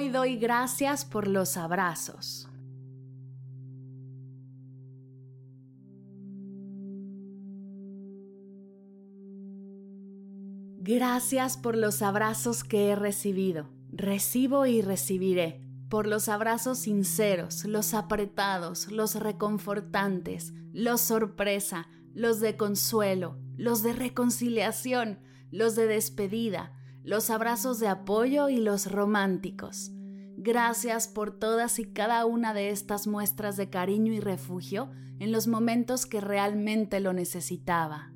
Hoy doy gracias por los abrazos. Gracias por los abrazos que he recibido. Recibo y recibiré. Por los abrazos sinceros, los apretados, los reconfortantes, los sorpresa, los de consuelo, los de reconciliación, los de despedida, los abrazos de apoyo y los románticos. Gracias por todas y cada una de estas muestras de cariño y refugio en los momentos que realmente lo necesitaba.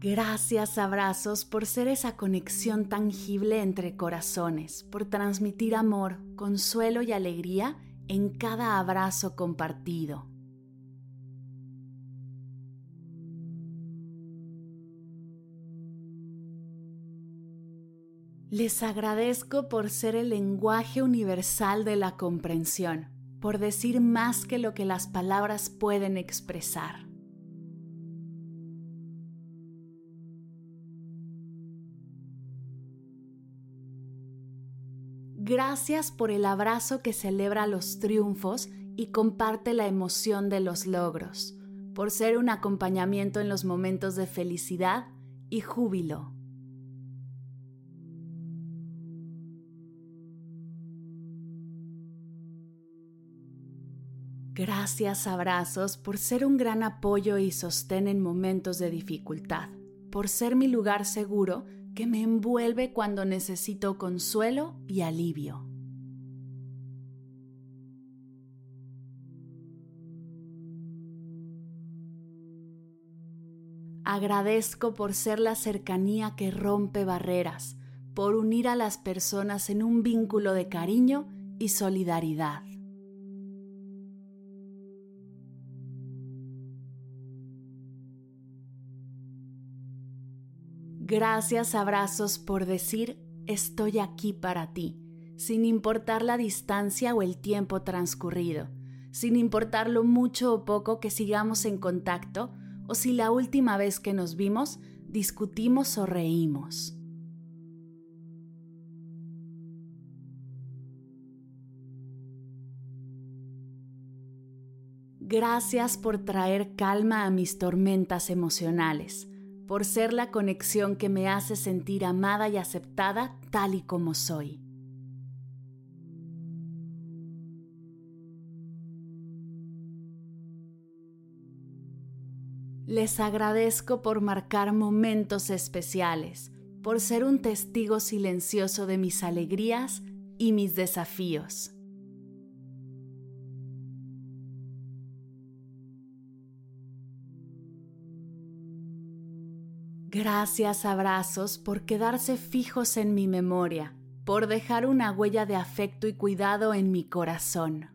Gracias abrazos por ser esa conexión tangible entre corazones, por transmitir amor, consuelo y alegría en cada abrazo compartido. Les agradezco por ser el lenguaje universal de la comprensión, por decir más que lo que las palabras pueden expresar. Gracias por el abrazo que celebra los triunfos y comparte la emoción de los logros, por ser un acompañamiento en los momentos de felicidad y júbilo. Gracias abrazos por ser un gran apoyo y sostén en momentos de dificultad, por ser mi lugar seguro que me envuelve cuando necesito consuelo y alivio. Agradezco por ser la cercanía que rompe barreras, por unir a las personas en un vínculo de cariño y solidaridad. Gracias abrazos por decir estoy aquí para ti, sin importar la distancia o el tiempo transcurrido, sin importar lo mucho o poco que sigamos en contacto o si la última vez que nos vimos discutimos o reímos. Gracias por traer calma a mis tormentas emocionales por ser la conexión que me hace sentir amada y aceptada tal y como soy. Les agradezco por marcar momentos especiales, por ser un testigo silencioso de mis alegrías y mis desafíos. Gracias abrazos por quedarse fijos en mi memoria, por dejar una huella de afecto y cuidado en mi corazón.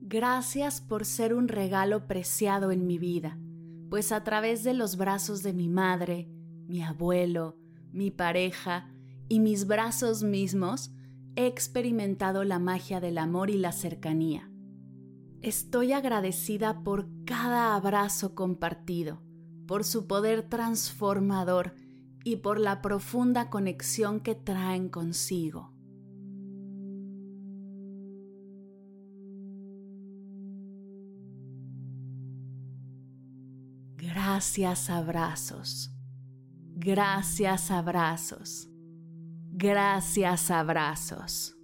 Gracias por ser un regalo preciado en mi vida, pues a través de los brazos de mi madre, mi abuelo, mi pareja y mis brazos mismos, he experimentado la magia del amor y la cercanía. Estoy agradecida por cada abrazo compartido, por su poder transformador y por la profunda conexión que traen consigo. Gracias abrazos. Gracias abrazos. Gracias, abrazos.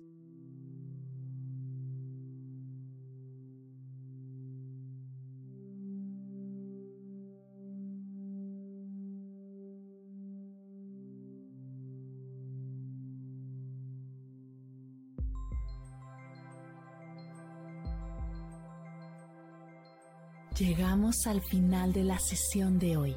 Llegamos al final de la sesión de hoy